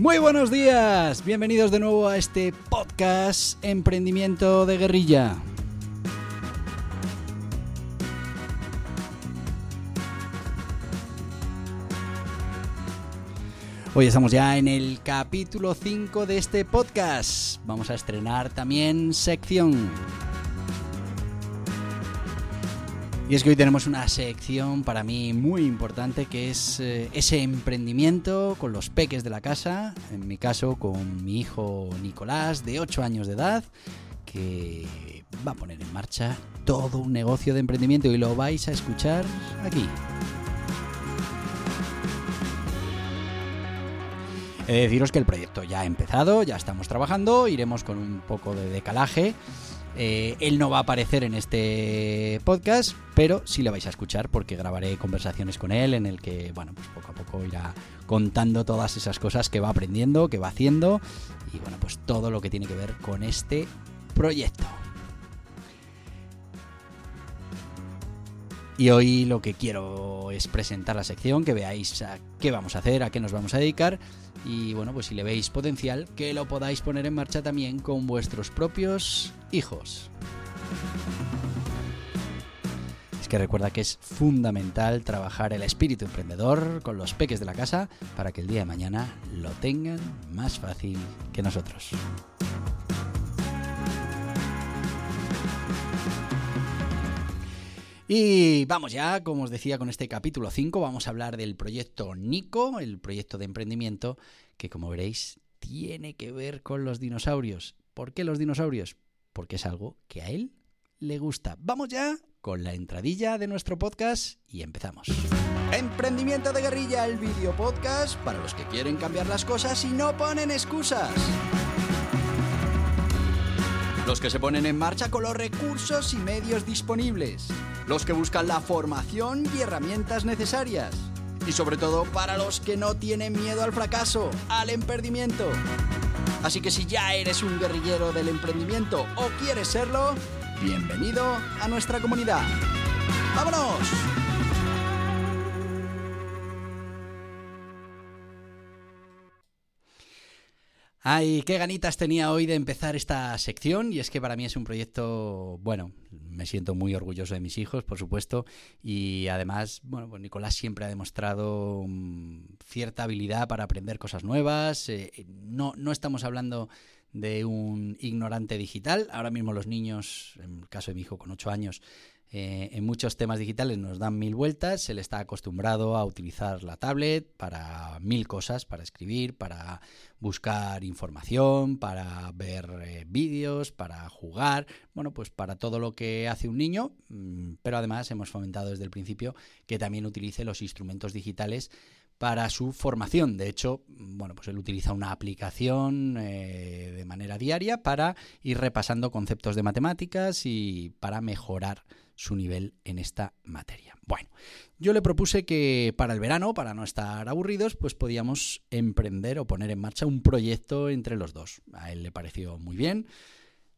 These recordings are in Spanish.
Muy buenos días, bienvenidos de nuevo a este podcast Emprendimiento de Guerrilla. Hoy estamos ya en el capítulo 5 de este podcast. Vamos a estrenar también sección. Y es que hoy tenemos una sección para mí muy importante que es eh, ese emprendimiento con los peques de la casa, en mi caso con mi hijo Nicolás de 8 años de edad, que va a poner en marcha todo un negocio de emprendimiento y lo vais a escuchar aquí. He de deciros que el proyecto ya ha empezado, ya estamos trabajando, iremos con un poco de decalaje eh, él no va a aparecer en este podcast, pero sí le vais a escuchar porque grabaré conversaciones con él en el que, bueno, pues poco a poco irá contando todas esas cosas que va aprendiendo, que va haciendo y, bueno, pues todo lo que tiene que ver con este proyecto. Y hoy lo que quiero es presentar la sección, que veáis a qué vamos a hacer, a qué nos vamos a dedicar y bueno, pues si le veis potencial, que lo podáis poner en marcha también con vuestros propios hijos. Es que recuerda que es fundamental trabajar el espíritu emprendedor con los peques de la casa para que el día de mañana lo tengan más fácil que nosotros. Y vamos ya, como os decía, con este capítulo 5 vamos a hablar del proyecto Nico, el proyecto de emprendimiento que como veréis tiene que ver con los dinosaurios. ¿Por qué los dinosaurios? Porque es algo que a él le gusta. Vamos ya con la entradilla de nuestro podcast y empezamos. Emprendimiento de guerrilla, el video podcast para los que quieren cambiar las cosas y no ponen excusas. Los que se ponen en marcha con los recursos y medios disponibles. Los que buscan la formación y herramientas necesarias. Y sobre todo para los que no tienen miedo al fracaso, al emprendimiento. Así que si ya eres un guerrillero del emprendimiento o quieres serlo, bienvenido a nuestra comunidad. ¡Vámonos! Ay, qué ganitas tenía hoy de empezar esta sección y es que para mí es un proyecto, bueno, me siento muy orgulloso de mis hijos, por supuesto, y además, bueno, pues Nicolás siempre ha demostrado mm, cierta habilidad para aprender cosas nuevas. Eh, no, no estamos hablando de un ignorante digital. Ahora mismo los niños, en el caso de mi hijo con 8 años, eh, en muchos temas digitales nos dan mil vueltas, él está acostumbrado a utilizar la tablet para mil cosas, para escribir, para buscar información, para ver eh, vídeos, para jugar, bueno, pues para todo lo que hace un niño, mm, pero además hemos fomentado desde el principio que también utilice los instrumentos digitales para su formación. De hecho, bueno, pues él utiliza una aplicación eh, de manera diaria para ir repasando conceptos de matemáticas y para mejorar su nivel en esta materia. Bueno, yo le propuse que para el verano, para no estar aburridos, pues podíamos emprender o poner en marcha un proyecto entre los dos. A él le pareció muy bien.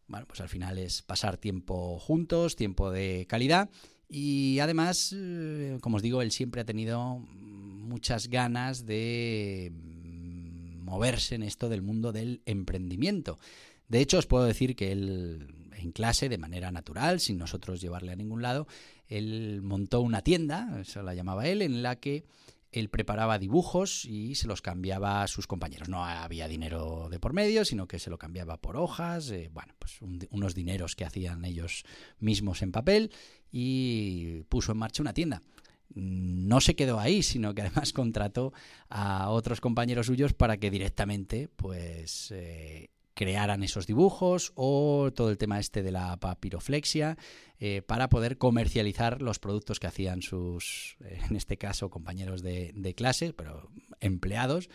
Bueno, pues al final es pasar tiempo juntos, tiempo de calidad. Y además, eh, como os digo, él siempre ha tenido muchas ganas de mm, moverse en esto del mundo del emprendimiento. De hecho, os puedo decir que él en clase de manera natural, sin nosotros llevarle a ningún lado. Él montó una tienda, eso la llamaba él, en la que él preparaba dibujos y se los cambiaba a sus compañeros. No había dinero de por medio, sino que se lo cambiaba por hojas, eh, bueno, pues unos dineros que hacían ellos mismos en papel y puso en marcha una tienda. No se quedó ahí, sino que además contrató a otros compañeros suyos para que directamente, pues, eh, crearan esos dibujos o todo el tema este de la papiroflexia eh, para poder comercializar los productos que hacían sus, eh, en este caso, compañeros de, de clase, pero empleados,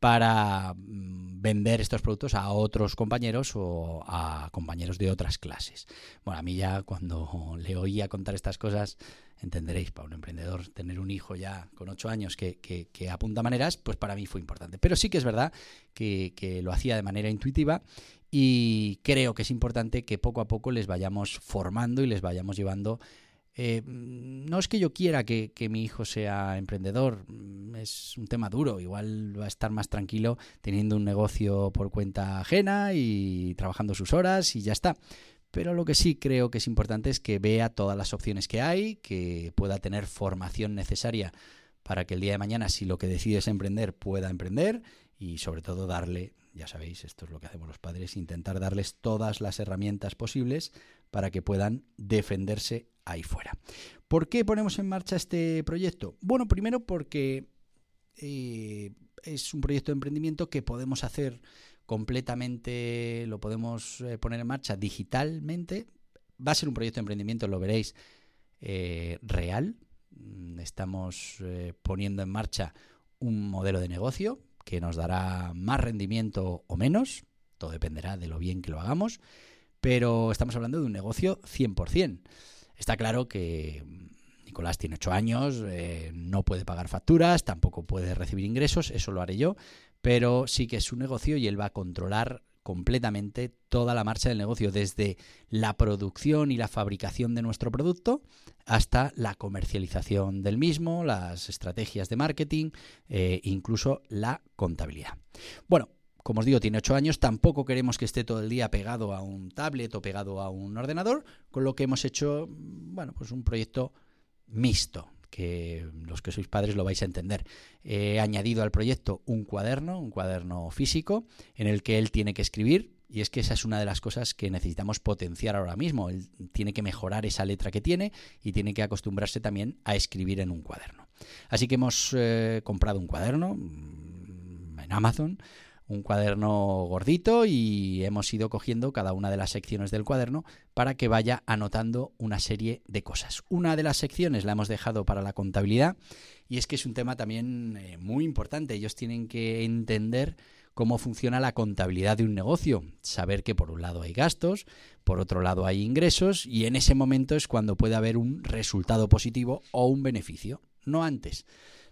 para mm, vender estos productos a otros compañeros o a compañeros de otras clases. Bueno, a mí ya cuando le oía contar estas cosas, entenderéis, para un emprendedor tener un hijo ya con ocho años que, apunta maneras, pues para mí fue importante. Pero sí que es verdad que, lo hacía de manera intuitiva y creo que es importante que poco a poco les vayamos formando y les vayamos llevando Eh, no es que yo quiera que, mi hijo sea emprendedor, mm, es un tema duro, igual va a estar más tranquilo teniendo un negocio por cuenta ajena y trabajando sus horas y ya está. Pero lo que sí creo que es importante es que vea todas las opciones que hay, que pueda tener formación necesaria para que el día de mañana, si lo que decide es emprender, pueda emprender y sobre todo darle, ya sabéis, esto es lo que hacemos los padres, intentar darles todas las herramientas posibles para que puedan defenderse ahí fuera. ¿Por qué ponemos en marcha este proyecto? Bueno, primero porque eh, es un proyecto de emprendimiento que podemos hacer completamente, lo podemos eh, poner en marcha digitalmente. Va a ser un proyecto de emprendimiento, lo veréis, eh, real. Mm, estamos poniendo en marcha un modelo de negocio que nos dará más rendimiento o menos, todo dependerá de lo bien que lo hagamos, pero estamos hablando de un negocio 100%. Está claro que Nicolás tiene 8 años, eh, no puede pagar facturas, tampoco puede recibir ingresos, eso lo haré yo, pero sí que es un negocio y él va a controlar completamente toda la marcha del negocio, desde la producción y la fabricación de nuestro producto hasta la comercialización del mismo, las estrategias de marketing, e incluso la contabilidad. Bueno, como os digo, tiene 8 años, tampoco queremos que esté todo el día pegado a un tablet o pegado a un ordenador, con lo que hemos hecho, bueno, pues un proyecto mixto, que los que sois padres lo vais a entender. He añadido al proyecto un cuaderno, un cuaderno físico, en el que él tiene que escribir, y es que esa es una de las cosas que necesitamos potenciar ahora mismo. Él tiene que mejorar esa letra que tiene y tiene que acostumbrarse también a escribir en un cuaderno. Así que hemos eh, comprado un cuaderno mm, en Amazon, un cuaderno gordito y hemos ido cogiendo cada una de las secciones del cuaderno para que vaya anotando una serie de cosas. Una de las secciones la hemos dejado para la contabilidad y es que es un tema también eh, muy importante. Ellos tienen que entender cómo funciona la contabilidad de un negocio, saber que por un lado hay gastos, por otro lado hay ingresos y en ese momento es cuando puede haber un resultado positivo o un beneficio, no antes.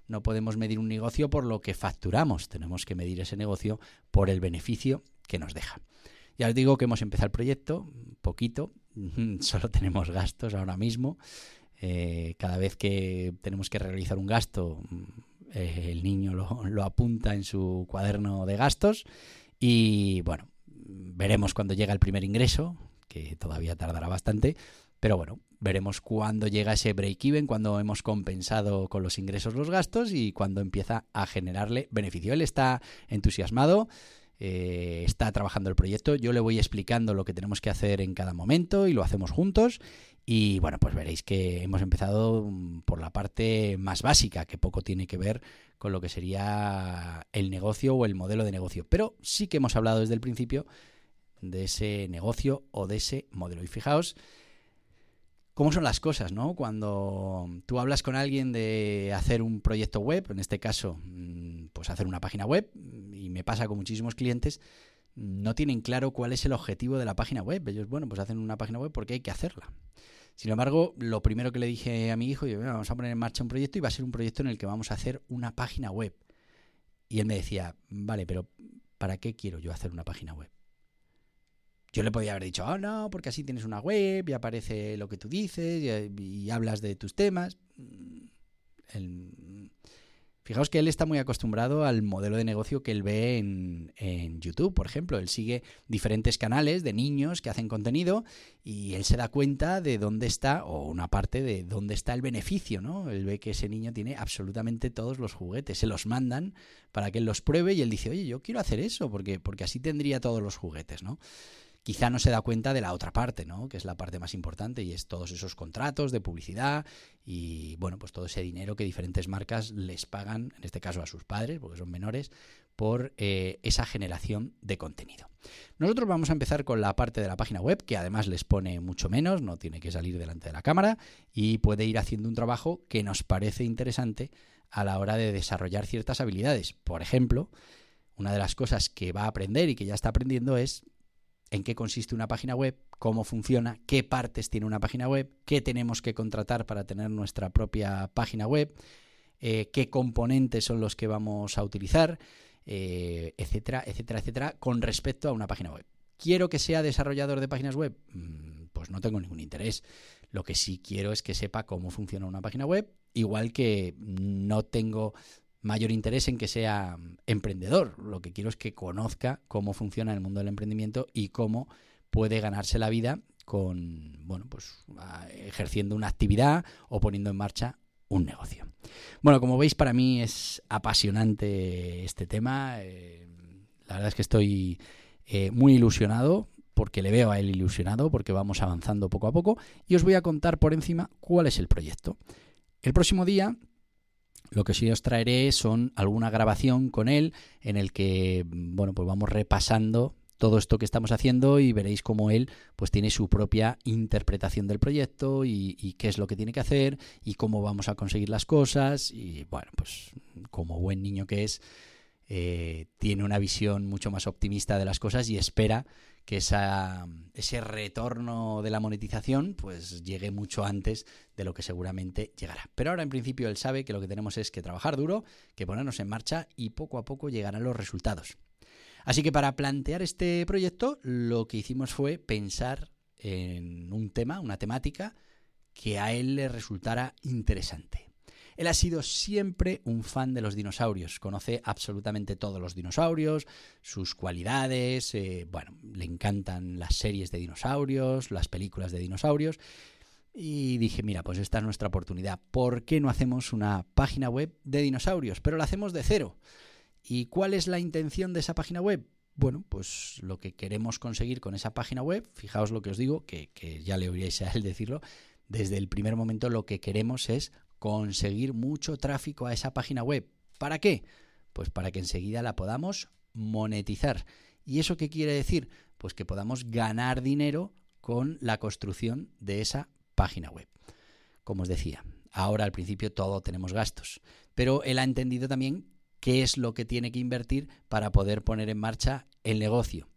No podemos medir un negocio por lo que facturamos, tenemos que medir ese negocio por el beneficio que nos deja. Ya os digo que hemos empezado el proyecto, poquito, solo tenemos gastos ahora mismo. Eh, cada vez que tenemos que realizar un gasto, eh, el niño lo, lo apunta en su cuaderno de gastos y bueno, veremos cuando llega el primer ingreso, que todavía tardará bastante, pero bueno, veremos cuándo llega ese break-even, cuando hemos compensado con los ingresos los gastos y cuando empieza a generarle beneficio. Él está entusiasmado. Eh, está trabajando el proyecto, yo le voy explicando lo que tenemos que hacer en cada momento y lo hacemos juntos y bueno, pues veréis que hemos empezado mm, por la parte más básica, que poco tiene que ver con lo que sería el negocio o el modelo de negocio, pero sí que hemos hablado desde el principio de ese negocio o de ese modelo y fijaos cómo son las cosas, ¿no? Cuando tú hablas con alguien de hacer un proyecto web, en este caso, mm, pues hacer una página web, y me pasa con muchísimos clientes, no tienen claro cuál es el objetivo de la página web. Ellos, bueno, pues hacen una página web porque hay que hacerla. Sin embargo, lo primero que le dije a mi hijo, yo, vamos a poner en marcha un proyecto y va a ser un proyecto en el que vamos a hacer una página web. Y él me decía, vale, pero ¿para qué quiero yo hacer una página web? Yo le podía haber dicho, oh no, porque así tienes una web y aparece lo que tú dices y, hablas de tus temas. Mm, fijaos que él está muy acostumbrado al modelo de negocio que él ve en, en, YouTube, por ejemplo. Él sigue diferentes canales de niños que hacen contenido y él se da cuenta de dónde está, o una parte de dónde está el beneficio, ¿no? Él ve que ese niño tiene absolutamente todos los juguetes, se los mandan para que él los pruebe y él dice, oye, yo quiero hacer eso porque, porque así tendría todos los juguetes, ¿no? Quizá no se da cuenta de la otra parte, ¿no? Que es la parte más importante y es todos esos contratos de publicidad y, bueno, pues todo ese dinero que diferentes marcas les pagan, en este caso a sus padres, porque son menores, por eh, esa generación de contenido. Nosotros vamos a empezar con la parte de la página web, que además les pone mucho menos, no tiene que salir delante de la cámara y puede ir haciendo un trabajo que nos parece interesante a la hora de desarrollar ciertas habilidades. Por ejemplo, una de las cosas que va a aprender y que ya está aprendiendo es en qué consiste una página web, cómo funciona, qué partes tiene una página web, qué tenemos que contratar para tener nuestra propia página web, eh, qué componentes son los que vamos a utilizar, eh, etcétera, etcétera, etcétera, con respecto a una página web. ¿Quiero que sea desarrollador de páginas web? Mm, pues no tengo ningún interés. Lo que sí quiero es que sepa cómo funciona una página web, igual que no tengo mayor interés en que sea emprendedor. Lo que quiero es que conozca cómo funciona el mundo del emprendimiento y cómo puede ganarse la vida con, bueno, pues ejerciendo una actividad o poniendo en marcha un negocio. Bueno, como veis, para mí es apasionante este tema. Eh, la verdad es que estoy eh, muy ilusionado porque le veo a él ilusionado, porque vamos avanzando poco a poco y os voy a contar por encima cuál es el proyecto. El próximo día lo que sí os traeré son alguna grabación con él en el que bueno, pues vamos repasando todo esto que estamos haciendo y veréis cómo él pues tiene su propia interpretación del proyecto y, qué es lo que tiene que hacer y cómo vamos a conseguir las cosas. Y bueno pues como buen niño que es eh, tiene una visión mucho más optimista de las cosas y espera que ese retorno de la monetización pues llegue mucho antes de lo que seguramente llegará. Pero ahora en principio él sabe que lo que tenemos es que trabajar duro, que ponernos en marcha y poco a poco llegarán los resultados. Así que para plantear este proyecto lo que hicimos fue pensar en un tema, una temática que a él le resultara interesante. Él ha sido siempre un fan de los dinosaurios, conoce absolutamente todos los dinosaurios, sus cualidades, eh, bueno, le encantan las series de dinosaurios, las películas de dinosaurios. Y dije, mira, pues esta es nuestra oportunidad. ¿Por qué no hacemos una página web de dinosaurios? Pero la hacemos de cero. ¿Y cuál es la intención de esa página web? Bueno, pues lo que queremos conseguir con esa página web, fijaos lo que os digo, que, ya le oiréis a él decirlo, desde el primer momento lo que queremos es conseguir mucho tráfico a esa página web. ¿Para qué? Pues para que enseguida la podamos monetizar. ¿Y eso qué quiere decir? Pues que podamos ganar dinero con la construcción de esa página web. Como os decía, ahora al principio todo tenemos gastos, pero él ha entendido también qué es lo que tiene que invertir para poder poner en marcha el negocio.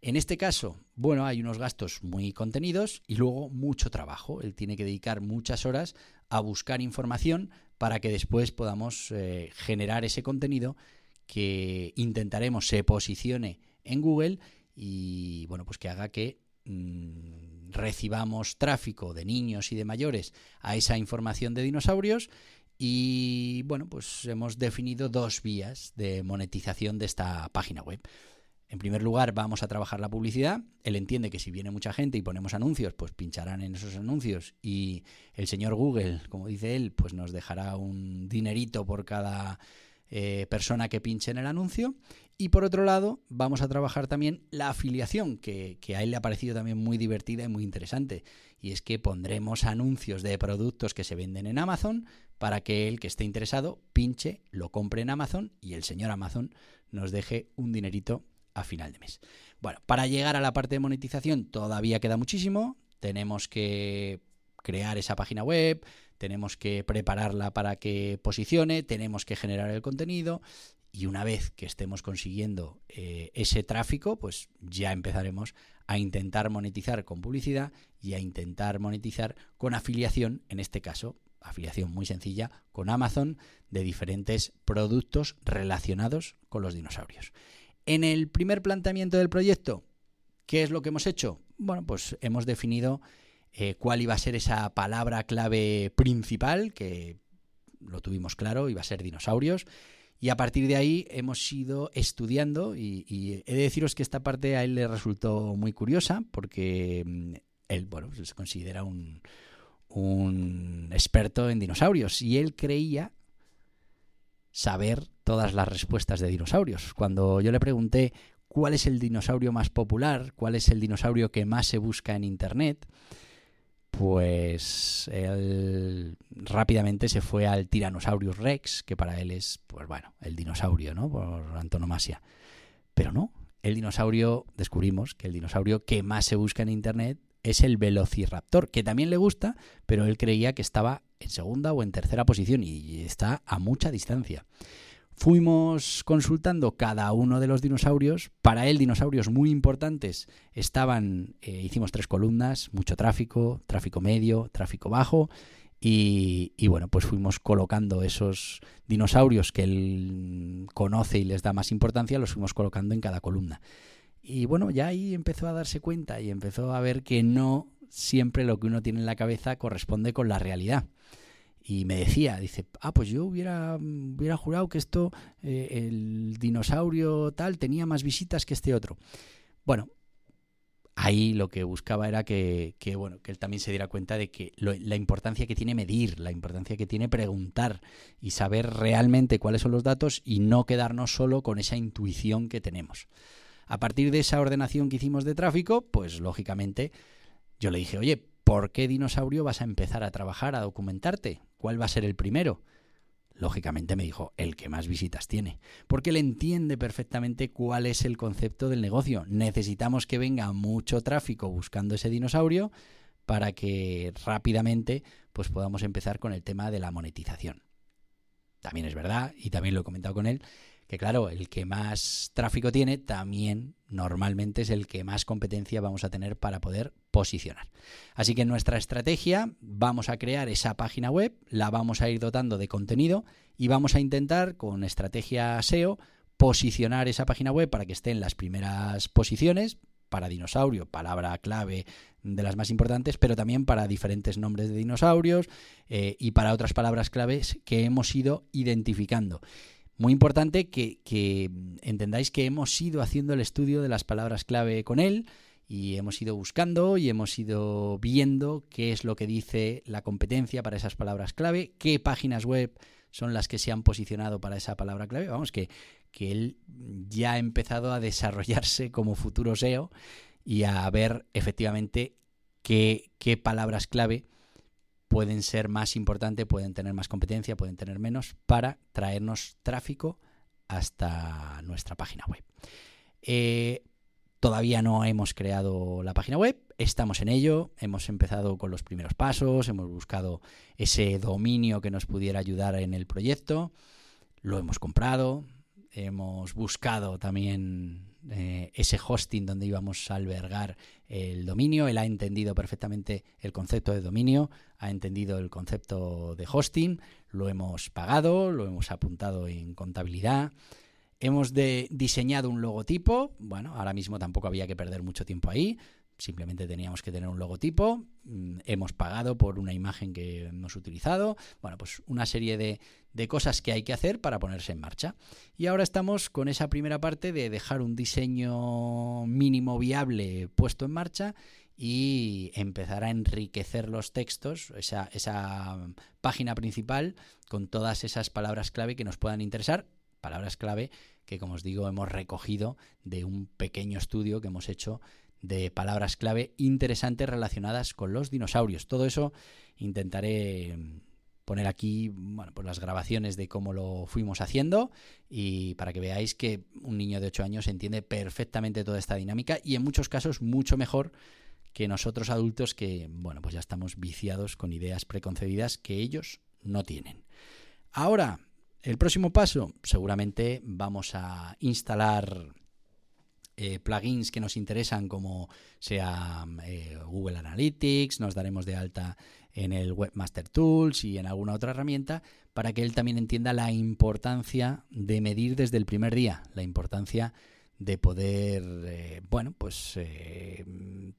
En este caso, bueno, hay unos gastos muy contenidos y luego mucho trabajo. Él tiene que dedicar muchas horas a buscar información para que después podamos eh, generar ese contenido que intentaremos se posicione en Google y bueno, pues que haga que mm, recibamos tráfico de niños y de mayores a esa información de dinosaurios y bueno, pues hemos definido dos vías de monetización de esta página web. En primer lugar, vamos a trabajar la publicidad. Él entiende que si viene mucha gente y ponemos anuncios, pues pincharán en esos anuncios y el señor Google, como dice él, pues nos dejará un dinerito por cada eh, persona que pinche en el anuncio. Y por otro lado, vamos a trabajar también la afiliación, que, que, a él le ha parecido también muy divertida y muy interesante. Y es que pondremos anuncios de productos que se venden en Amazon para que el que esté interesado pinche, lo compre en Amazon y el señor Amazon nos deje un dinerito final de mes. Bueno, para llegar a la parte de monetización todavía queda muchísimo. Tenemos que crear esa página web, tenemos que prepararla para que posicione, tenemos que generar el contenido y una vez que estemos consiguiendo eh, ese tráfico, pues ya empezaremos a intentar monetizar con publicidad y a intentar monetizar con afiliación, en este caso, afiliación muy sencilla, con Amazon de diferentes productos relacionados con los dinosaurios. En el primer planteamiento del proyecto, ¿qué es lo que hemos hecho? Bueno, pues hemos definido eh, cuál iba a ser esa palabra clave principal, que lo tuvimos claro, iba a ser dinosaurios. Y a partir de ahí hemos ido estudiando y, he de deciros que esta parte a él le resultó muy curiosa porque mm, él, bueno, se considera un, un experto en dinosaurios y él creía saber todas las respuestas de dinosaurios. Cuando yo le pregunté cuál es el dinosaurio más popular, cuál es el dinosaurio que más se busca en Internet, pues él rápidamente se fue al Tyrannosaurus Rex, que para él es, pues bueno, el dinosaurio, ¿no? Por antonomasia. Pero no, el dinosaurio, descubrimos que el dinosaurio que más se busca en Internet es el Velociraptor, que también le gusta, pero él creía que estaba en segunda o en tercera posición y está a mucha distancia. Fuimos consultando cada uno de los dinosaurios. Para él, dinosaurios muy importantes estaban, eh, hicimos tres columnas, mucho tráfico, tráfico medio, tráfico bajo. Y, y, bueno, pues fuimos colocando esos dinosaurios que él conoce y les da más importancia, los fuimos colocando en cada columna. Y bueno, ya ahí empezó a darse cuenta y empezó a ver que no siempre lo que uno tiene en la cabeza corresponde con la realidad. Y me decía, dice, ah, pues yo hubiera, hubiera jurado que esto, eh, el dinosaurio tal, tenía más visitas que este otro. Bueno, ahí lo que buscaba era que, bueno, que él también se diera cuenta de que la importancia que tiene medir, la importancia que tiene preguntar y saber realmente cuáles son los datos y no quedarnos solo con esa intuición que tenemos. A partir de esa ordenación que hicimos de tráfico, pues lógicamente yo le dije, oye, ¿por qué dinosaurio vas a empezar a trabajar, a documentarte? ¿Cuál va a ser el primero? Lógicamente me dijo, el que más visitas tiene, porque él entiende perfectamente cuál es el concepto del negocio. Necesitamos que venga mucho tráfico buscando ese dinosaurio para que rápidamente pues podamos empezar con el tema de la monetización. También es verdad, y también lo he comentado con él, que claro, el que más tráfico tiene también normalmente es el que más competencia vamos a tener para poder posicionar. Así que en nuestra estrategia vamos a crear esa página web, la vamos a ir dotando de contenido y vamos a intentar con estrategia SEO posicionar esa página web para que esté en las primeras posiciones, para dinosaurio, palabra clave de las más importantes, pero también para diferentes nombres de dinosaurios eh, y para otras palabras claves que hemos ido identificando. Muy importante que, entendáis que hemos ido haciendo el estudio de las palabras clave con él y hemos ido buscando y hemos ido viendo qué es lo que dice la competencia para esas palabras clave, qué páginas web son las que se han posicionado para esa palabra clave. Vamos, que, que él ya ha empezado a desarrollarse como futuro SEO y a ver efectivamente qué, qué palabras clave pueden ser más importantes, pueden tener más competencia, pueden tener menos, para traernos tráfico hasta nuestra página web. Eh, todavía no hemos creado la página web, estamos en ello, hemos empezado con los primeros pasos, hemos buscado ese dominio que nos pudiera ayudar en el proyecto, lo hemos comprado, hemos buscado también eh, ese hosting donde íbamos a albergar el dominio. Él ha entendido perfectamente el concepto de dominio, ha entendido el concepto de hosting, lo hemos pagado, lo hemos apuntado en contabilidad. Hemos diseñado un logotipo, bueno, ahora mismo tampoco había que perder mucho tiempo ahí, simplemente teníamos que tener un logotipo, mm, hemos pagado por una imagen que hemos utilizado, bueno, pues una serie de, cosas que hay que hacer para ponerse en marcha. Y ahora estamos con esa primera parte de dejar un diseño mínimo viable puesto en marcha y empezar a enriquecer los textos, esa, esa página principal, con todas esas palabras clave que nos puedan interesar, palabras clave que, como os digo, hemos recogido de un pequeño estudio que hemos hecho de palabras clave interesantes relacionadas con los dinosaurios. Todo eso intentaré mm, poner aquí bueno, pues las grabaciones de cómo lo fuimos haciendo y para que veáis que un niño de 8 años entiende perfectamente toda esta dinámica y en muchos casos mucho mejor que nosotros adultos que bueno, pues ya estamos viciados con ideas preconcebidas que ellos no tienen. Ahora, el próximo paso, seguramente vamos a instalar eh, plugins que nos interesan como sea eh, Google Analytics, nos daremos de alta en el Webmaster Tools y en alguna otra herramienta para que él también entienda la importancia de medir desde el primer día, la importancia de poder, eh, bueno, pues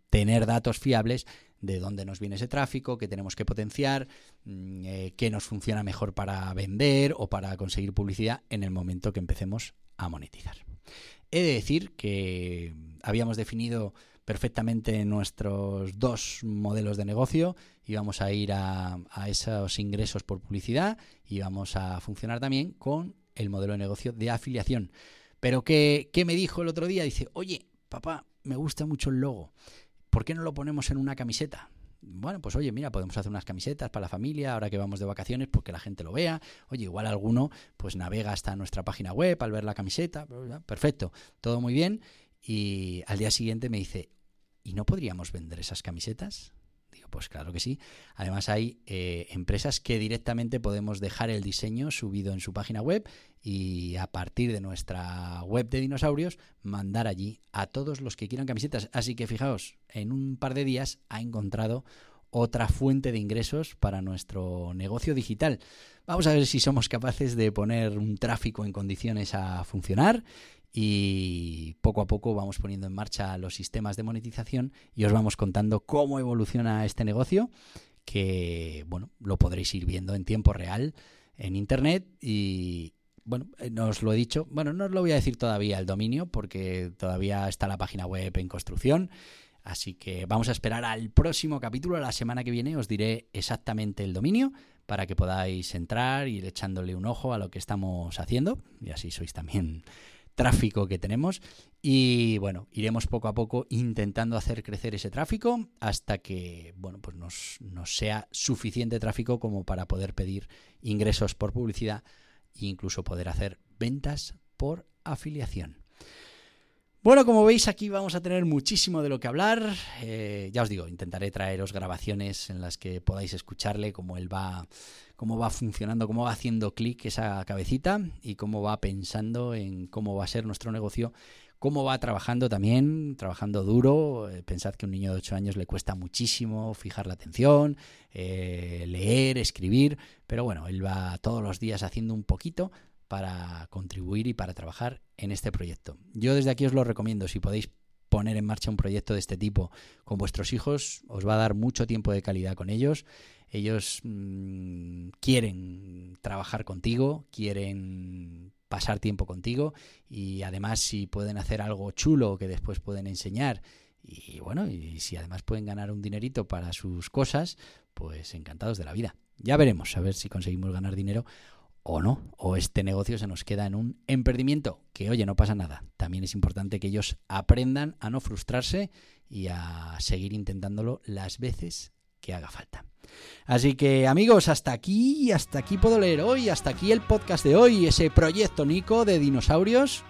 tener datos fiables de dónde nos viene ese tráfico, qué tenemos que potenciar, mm, qué nos funciona mejor para vender o para conseguir publicidad en el momento que empecemos a monetizar. He de decir que habíamos definido perfectamente nuestros dos modelos de negocio, íbamos a ir a, esos ingresos por publicidad y vamos a funcionar también con el modelo de negocio de afiliación. Pero ¿qué, ¿qué me dijo el otro día? Dice, oye, papá, me gusta mucho el logo, ¿por qué no lo ponemos en una camiseta? Bueno, pues oye, mira, podemos hacer unas camisetas para la familia ahora que vamos de vacaciones, porque la gente lo vea. Oye, igual alguno pues navega hasta nuestra página web al ver la camiseta. Perfecto, todo muy bien. Y al día siguiente me dice, ¿y no podríamos vender esas camisetas? Pues claro que sí. Además hay eh, empresas que directamente podemos dejar el diseño subido en su página web y a partir de nuestra web de dinosaurios mandar allí a todos los que quieran camisetas. Así que fijaos, en un par de días ha encontrado otra fuente de ingresos para nuestro negocio digital. Vamos a ver si somos capaces de poner un tráfico en condiciones a funcionar y poco a poco vamos poniendo en marcha los sistemas de monetización y os vamos contando cómo evoluciona este negocio, que bueno, lo podréis ir viendo en tiempo real en internet y bueno, eh, no os lo he dicho, bueno, no os lo voy a decir todavía el dominio porque todavía está la página web en construcción. Así que vamos a esperar al próximo capítulo, la semana que viene os diré exactamente el dominio para que podáis entrar y ir echándole un ojo a lo que estamos haciendo y así sois también tráfico que tenemos y bueno, iremos poco a poco intentando hacer crecer ese tráfico hasta que bueno, pues nos, nos sea suficiente tráfico como para poder pedir ingresos por publicidad e incluso poder hacer ventas por afiliación. Bueno, como veis aquí vamos a tener muchísimo de lo que hablar. Eh, ya os digo, intentaré traeros grabaciones en las que podáis escucharle cómo él va, cómo va funcionando, cómo va haciendo clic esa cabecita y cómo va pensando en cómo va a ser nuestro negocio, cómo va trabajando también, trabajando duro. Eh, pensad que a un niño de 8 años le cuesta muchísimo fijar la atención, eh, leer, escribir, pero bueno, él va todos los días haciendo un poquito para contribuir y para trabajar en este proyecto. Yo desde aquí os lo recomiendo, si podéis poner en marcha un proyecto de este tipo con vuestros hijos, os va a dar mucho tiempo de calidad con ellos. Ellos mmm, quieren trabajar contigo, quieren pasar tiempo contigo y además si pueden hacer algo chulo que después pueden enseñar y bueno, y si además pueden ganar un dinerito para sus cosas, pues encantados de la vida. Ya veremos, a ver si conseguimos ganar dinero o no, o este negocio se nos queda en un emprendimiento, que oye, no pasa nada. También es importante que ellos aprendan a no frustrarse y a seguir intentándolo las veces que haga falta. Así que amigos, hasta aquí, hasta aquí puedo leer hoy, hasta aquí el podcast de hoy, ese proyecto Nico de dinosaurios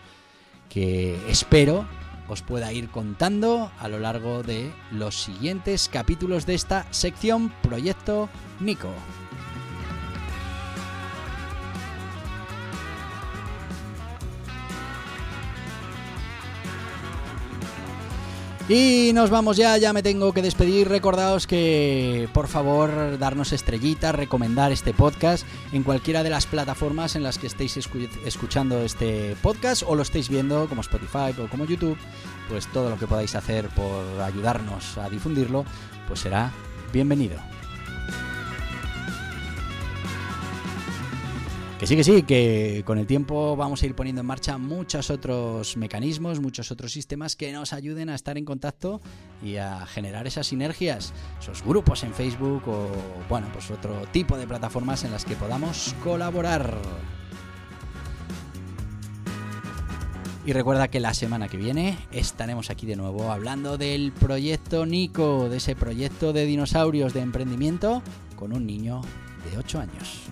que espero os pueda ir contando a lo largo de los siguientes capítulos de esta sección Proyecto Nico. Y nos vamos ya, ya me tengo que despedir. Recordaos que por favor darnos estrellitas, recomendar este podcast en cualquiera de las plataformas en las que estéis escuchando este podcast o lo estéis viendo como Spotify o como YouTube. Pues todo lo que podáis hacer por ayudarnos a difundirlo, pues será bienvenido. Que sí, que sí, que con el tiempo vamos a ir poniendo en marcha muchos otros mecanismos, muchos otros sistemas que nos ayuden a estar en contacto y a generar esas sinergias, esos grupos en Facebook o, bueno, pues otro tipo de plataformas en las que podamos colaborar. Y recuerda que la semana que viene estaremos aquí de nuevo hablando del proyecto Nico, de ese proyecto de dinosaurios de emprendimiento con un niño de 8 años.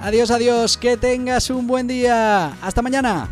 Adiós, adiós, que tengas un buen día. Hasta mañana.